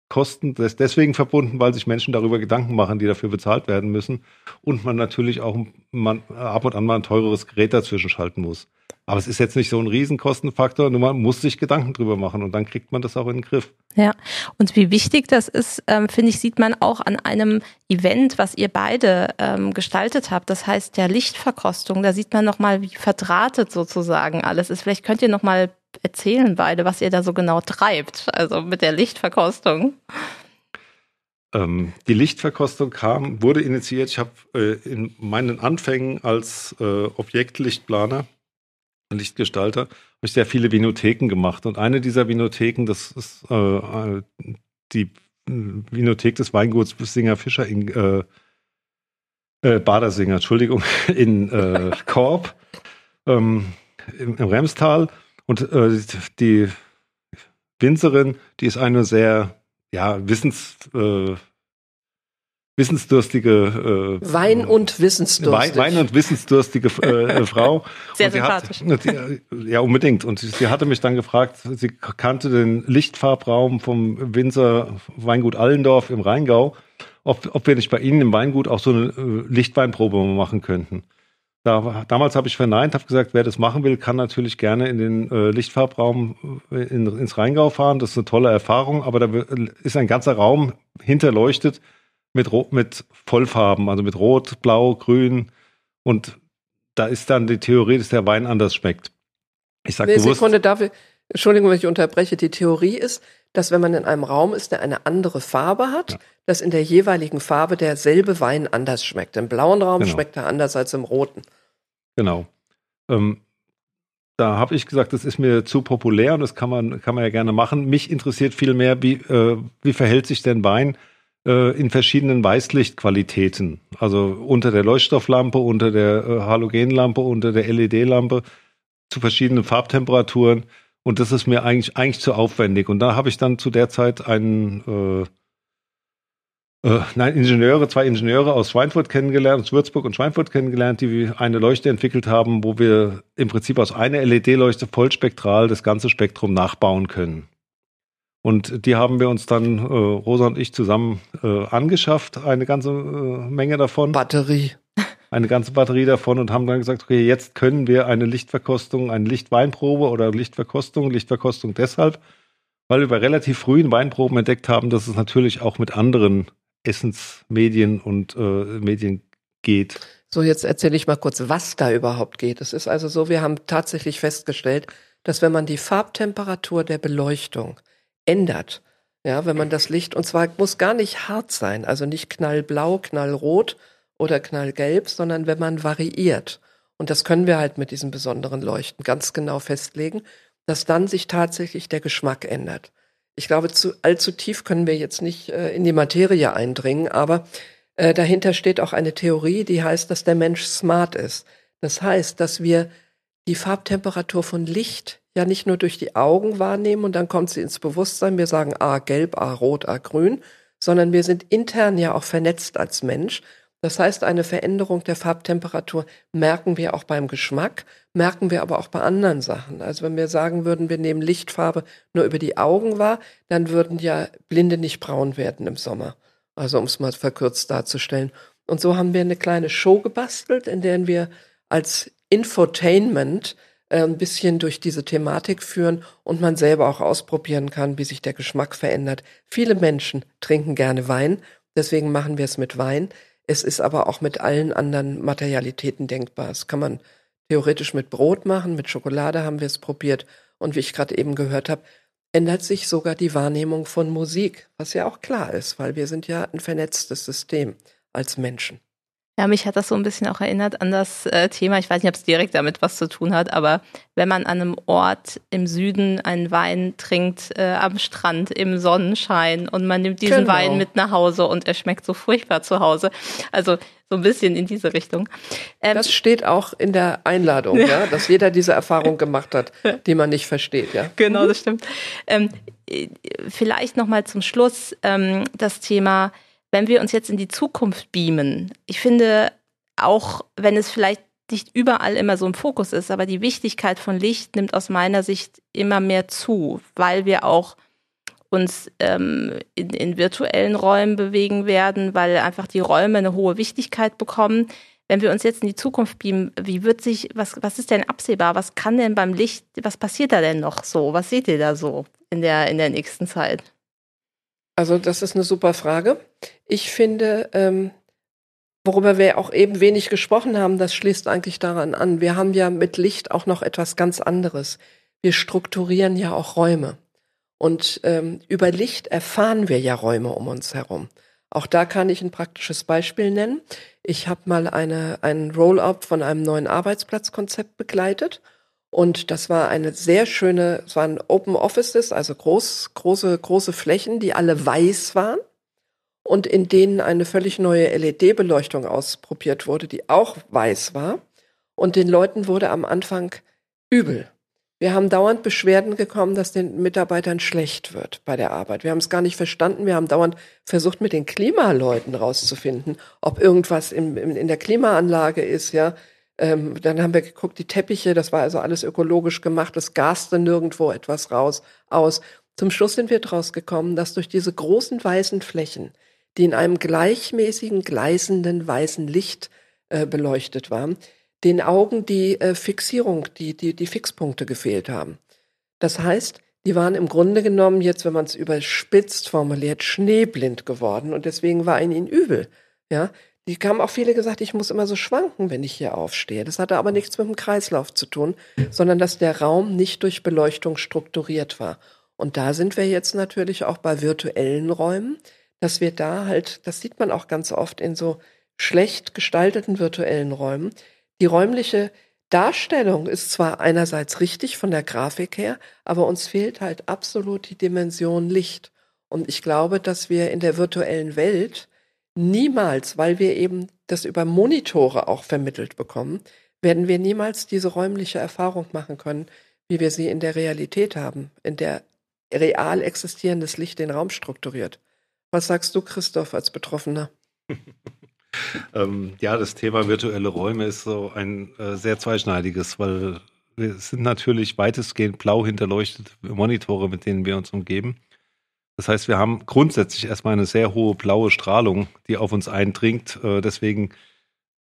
Kosten deswegen verbunden, weil sich Menschen darüber Gedanken machen, die dafür bezahlt werden müssen und man natürlich auch man, ab und an mal ein teureres Gerät dazwischen schalten muss. Aber es ist jetzt nicht so ein Riesenkostenfaktor, nur man muss sich Gedanken drüber machen und dann kriegt man das auch in den Griff. Ja, und wie wichtig das ist, ähm, finde ich, sieht man auch an einem Event, was ihr beide ähm, gestaltet habt. Das heißt der Lichtverkostung. Da sieht man nochmal, wie verdrahtet sozusagen alles ist. Vielleicht könnt ihr nochmal erzählen beide, was ihr da so genau treibt, also mit der Lichtverkostung. Ähm, die Lichtverkostung kam, wurde initiiert. Ich habe äh, in meinen Anfängen als äh, Objektlichtplaner, Lichtgestalter, habe ich sehr viele Vinotheken gemacht. Und eine dieser Vinotheken, das ist äh, die Vinothek des Weinguts Singer Fischer in äh, äh, Badersinger, Entschuldigung, in äh, Korb ähm, im, im Remstal. Und äh, die Winzerin, die ist eine sehr, ja, wissens, äh, wissensdurstige äh, Wein und wissensdurstig. Wein, Wein und wissensdurstige äh, Frau. Sehr sympathisch. Hat, ja, unbedingt. Und sie, sie, hatte mich dann gefragt, sie kannte den Lichtfarbraum vom Winzer Weingut Allendorf im Rheingau, ob, ob wir nicht bei Ihnen im Weingut auch so eine äh, Lichtweinprobe machen könnten. Da, damals habe ich verneint, habe gesagt, wer das machen will, kann natürlich gerne in den äh, Lichtfarbraum äh, in, ins Rheingau fahren. Das ist eine tolle Erfahrung, aber da ist ein ganzer Raum hinterleuchtet mit, mit Vollfarben, also mit Rot, Blau, Grün. Und da ist dann die Theorie, dass der Wein anders schmeckt. Ich sage nee, bewusst. Sekunde, darf ich, Entschuldigung, wenn ich unterbreche. Die Theorie ist, dass wenn man in einem Raum ist, der eine andere Farbe hat, ja. dass in der jeweiligen Farbe derselbe Wein anders schmeckt. Im blauen Raum genau. schmeckt er anders als im roten. Genau. Ähm, da habe ich gesagt, das ist mir zu populär und das kann man, kann man ja gerne machen. Mich interessiert viel mehr, wie, äh, wie verhält sich denn Wein äh, in verschiedenen Weißlichtqualitäten? Also unter der Leuchtstofflampe, unter der äh, Halogenlampe, unter der LED-Lampe, zu verschiedenen Farbtemperaturen. Und das ist mir eigentlich, eigentlich zu aufwendig. Und da habe ich dann zu der Zeit einen, äh, Äh, nein, Ingenieure, zwei Ingenieure aus Schweinfurt kennengelernt, aus Würzburg und Schweinfurt kennengelernt, die eine Leuchte entwickelt haben, wo wir im Prinzip aus einer LED-Leuchte vollspektral das ganze Spektrum nachbauen können. Und die haben wir uns dann, äh, Rosa und ich, zusammen äh, angeschafft, eine ganze äh, Menge davon. Batterie. Eine ganze Batterie davon und haben dann gesagt, okay, jetzt können wir eine Lichtverkostung, eine Lichtweinprobe oder Lichtverkostung, Lichtverkostung deshalb, weil wir bei relativ frühen Weinproben entdeckt haben, dass es natürlich auch mit anderen Essensmedien und äh, Medien geht. So, jetzt erzähle ich mal kurz, was da überhaupt geht. Es ist also so, wir haben tatsächlich festgestellt, dass wenn man die Farbtemperatur der Beleuchtung ändert, ja, wenn man das Licht, und zwar muss gar nicht hart sein, also nicht knallblau, knallrot oder knallgelb, sondern wenn man variiert. Und das können wir halt mit diesen besonderen Leuchten ganz genau festlegen, dass dann sich tatsächlich der Geschmack ändert. Ich glaube, zu, allzu tief können wir jetzt nicht äh, in die Materie eindringen, aber äh, dahinter steht auch eine Theorie, die heißt, dass der Mensch smart ist. Das heißt, dass wir die Farbtemperatur von Licht ja nicht nur durch die Augen wahrnehmen und dann kommt sie ins Bewusstsein, wir sagen A gelb, A rot, A grün, sondern wir sind intern ja auch vernetzt als Mensch das heißt, eine Veränderung der Farbtemperatur merken wir auch beim Geschmack, merken wir aber auch bei anderen Sachen. Also wenn wir sagen würden, wir nehmen Lichtfarbe nur über die Augen wahr, dann würden ja Blinde nicht braun werden im Sommer. Also um es mal verkürzt darzustellen. Und so haben wir eine kleine Show gebastelt, in der wir als Infotainment äh, ein bisschen durch diese Thematik führen und man selber auch ausprobieren kann, wie sich der Geschmack verändert. Viele Menschen trinken gerne Wein, deswegen machen wir es mit Wein. Es ist aber auch mit allen anderen Materialitäten denkbar. Das kann man theoretisch mit Brot machen, mit Schokolade haben wir es probiert. Und wie ich gerade eben gehört habe, ändert sich sogar die Wahrnehmung von Musik, was ja auch klar ist, weil wir sind ja ein vernetztes System als Menschen. Ja, mich hat das so ein bisschen auch erinnert an das äh, Thema, ich weiß nicht, ob es direkt damit was zu tun hat, aber wenn man an einem Ort im Süden einen Wein trinkt, äh, am Strand, im Sonnenschein und man nimmt diesen genau. Wein mit nach Hause und er schmeckt so furchtbar zu Hause. Also so ein bisschen in diese Richtung. Ähm, das steht auch in der Einladung, ja. ja, dass jeder diese Erfahrung gemacht hat, die man nicht versteht, ja. Genau, das stimmt. Ähm, äh, vielleicht nochmal zum Schluss ähm, das Thema, wenn wir uns jetzt in die Zukunft beamen, ich finde, auch wenn es vielleicht nicht überall immer so im Fokus ist, aber die Wichtigkeit von Licht nimmt aus meiner Sicht immer mehr zu, weil wir auch uns ähm, in, in virtuellen Räumen bewegen werden, weil einfach die Räume eine hohe Wichtigkeit bekommen. Wenn wir uns jetzt in die Zukunft beamen, wie wird sich, was, was ist denn absehbar? Was kann denn beim Licht, was passiert da denn noch so? Was seht ihr da so in der, in der nächsten Zeit? Also das ist eine super Frage. Ich finde, ähm, worüber wir auch eben wenig gesprochen haben, das schließt eigentlich daran an. Wir haben ja mit Licht auch noch etwas ganz anderes. Wir strukturieren ja auch Räume. Und ähm, über Licht erfahren wir ja Räume um uns herum. Auch da kann ich ein praktisches Beispiel nennen. Ich habe mal eine, einen Roll-up von einem neuen Arbeitsplatzkonzept begleitet und das war eine sehr schöne, es waren Open Offices, also groß, große, große Flächen, die alle weiß waren und in denen eine völlig neue LED-Beleuchtung ausprobiert wurde, die auch weiß war. Und den Leuten wurde am Anfang übel. Wir haben dauernd Beschwerden gekommen, dass den Mitarbeitern schlecht wird bei der Arbeit. Wir haben es gar nicht verstanden. Wir haben dauernd versucht, mit den Klimaleuten rauszufinden, ob irgendwas in, in, in der Klimaanlage ist, ja. Ähm, dann haben wir geguckt, die Teppiche, das war also alles ökologisch gemacht, es gaste nirgendwo etwas raus, aus. Zum Schluss sind wir draus gekommen, dass durch diese großen weißen Flächen, die in einem gleichmäßigen, gleißenden weißen Licht äh, beleuchtet waren, den Augen die äh, Fixierung, die, die, die Fixpunkte gefehlt haben. Das heißt, die waren im Grunde genommen, jetzt wenn man es überspitzt formuliert, schneeblind geworden und deswegen war ihnen übel. Ja, die haben auch viele gesagt, ich muss immer so schwanken, wenn ich hier aufstehe. Das hatte aber nichts mit dem Kreislauf zu tun, sondern dass der Raum nicht durch Beleuchtung strukturiert war. Und da sind wir jetzt natürlich auch bei virtuellen Räumen, dass wir da halt, das sieht man auch ganz oft in so schlecht gestalteten virtuellen Räumen. Die räumliche Darstellung ist zwar einerseits richtig von der Grafik her, aber uns fehlt halt absolut die Dimension Licht. Und ich glaube, dass wir in der virtuellen Welt niemals, weil wir eben das über Monitore auch vermittelt bekommen, werden wir niemals diese räumliche Erfahrung machen können, wie wir sie in der Realität haben, in der real existierendes Licht den Raum strukturiert. Was sagst du, Christoph, als Betroffener? ähm, ja, das Thema virtuelle Räume ist so ein äh, sehr zweischneidiges, weil es sind natürlich weitestgehend blau hinterleuchtete Monitore, mit denen wir uns umgeben. Das heißt, wir haben grundsätzlich erstmal eine sehr hohe blaue Strahlung, die auf uns eindringt. Äh, deswegen,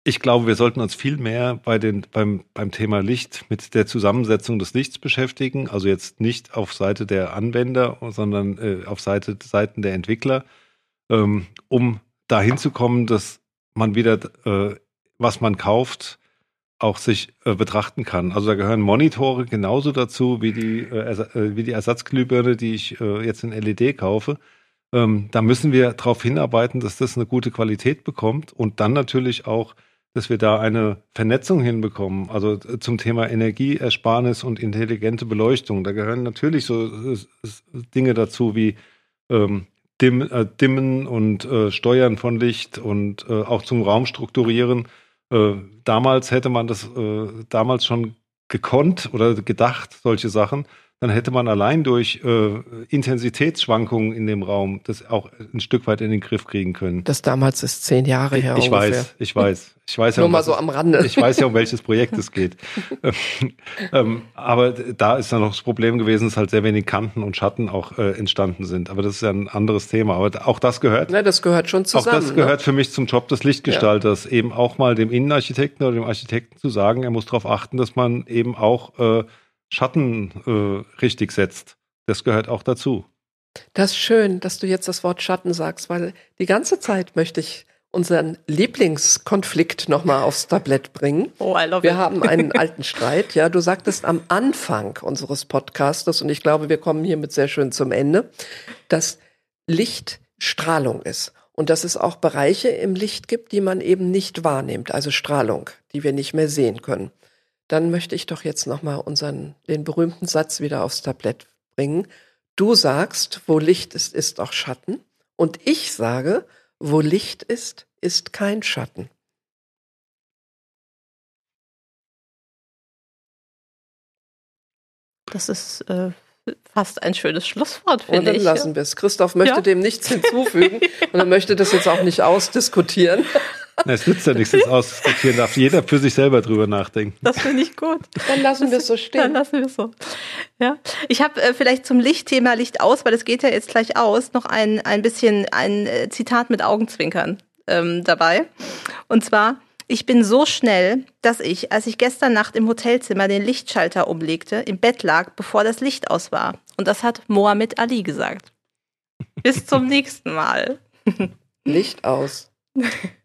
ich glaube, wir sollten uns viel mehr bei den, beim, beim Thema Licht mit der Zusammensetzung des Lichts beschäftigen. Also jetzt nicht auf Seite der Anwender, sondern äh, auf Seite, Seiten der Entwickler, ähm, um dahin zu kommen, dass man wieder, äh, was man kauft, auch sich äh, betrachten kann. Also da gehören Monitore genauso dazu wie die, äh, äh wie die Ersatzglühbirne, die ich äh, jetzt in LED kaufe. Ähm, da müssen wir darauf hinarbeiten, dass das eine gute Qualität bekommt und dann natürlich auch, dass wir da eine Vernetzung hinbekommen. Also äh, zum Thema Energieersparnis und intelligente Beleuchtung. Da gehören natürlich so äh, Dinge dazu wie ähm, Dim, äh, Dimmen und Steuern von Licht und auch zum Raumstrukturieren. Äh, damals hätte man das äh, damals schon gekonnt oder gedacht, solche Sachen dann hätte man allein durch äh, Intensitätsschwankungen in dem Raum das auch ein Stück weit in den Griff kriegen können. Das damals ist zehn Jahre her. Ich, ich weiß, ich weiß. Ich weiß ja, Nur um mal so am Rande. Ich weiß ja, um welches Projekt es geht. ähm, aber da ist dann noch das Problem gewesen, dass halt sehr wenig Kanten und Schatten auch äh, entstanden sind. Aber das ist ja ein anderes Thema. Aber auch das gehört. Ne, das gehört schon zusammen. Auch das gehört ne? für mich zum Job des Lichtgestalters, ja. eben auch mal dem Innenarchitekten oder dem Architekten zu sagen, er muss darauf achten, dass man eben auch äh, Schatten äh, richtig setzt. Das gehört auch dazu. Das ist schön, dass du jetzt das Wort Schatten sagst, weil die ganze Zeit möchte ich unseren Lieblingskonflikt nochmal aufs Tablett bringen. Oh, I love wir it. haben einen alten Streit. Ja, du sagtest am Anfang unseres Podcastes, und ich glaube, wir kommen hiermit sehr schön zum Ende, dass Licht Strahlung ist. Und dass es auch Bereiche im Licht gibt, die man eben nicht wahrnimmt, also Strahlung, die wir nicht mehr sehen können dann möchte ich doch jetzt nochmal unseren, den berühmten Satz wieder aufs Tablett bringen. Du sagst, wo Licht ist, ist auch Schatten. Und ich sage, wo Licht ist, ist kein Schatten. Das ist äh, fast ein schönes Schlusswort, finde ich. Und dann ich. lassen wir es. Christoph möchte ja. dem nichts hinzufügen und er möchte das jetzt auch nicht ausdiskutieren. Na, es nützt ja nichts, das ausdiskutieren darf jeder für sich selber drüber nachdenken. Das finde ich gut. Dann lassen wir es so stehen. Dann lassen wir es so. Ja. Ich habe äh, vielleicht zum Lichtthema Licht aus, weil es geht ja jetzt gleich aus, noch ein, ein bisschen ein äh, Zitat mit Augenzwinkern ähm, dabei. Und zwar, ich bin so schnell, dass ich, als ich gestern Nacht im Hotelzimmer den Lichtschalter umlegte, im Bett lag, bevor das Licht aus war. Und das hat Mohammed Ali gesagt. Bis zum nächsten Mal. Licht aus.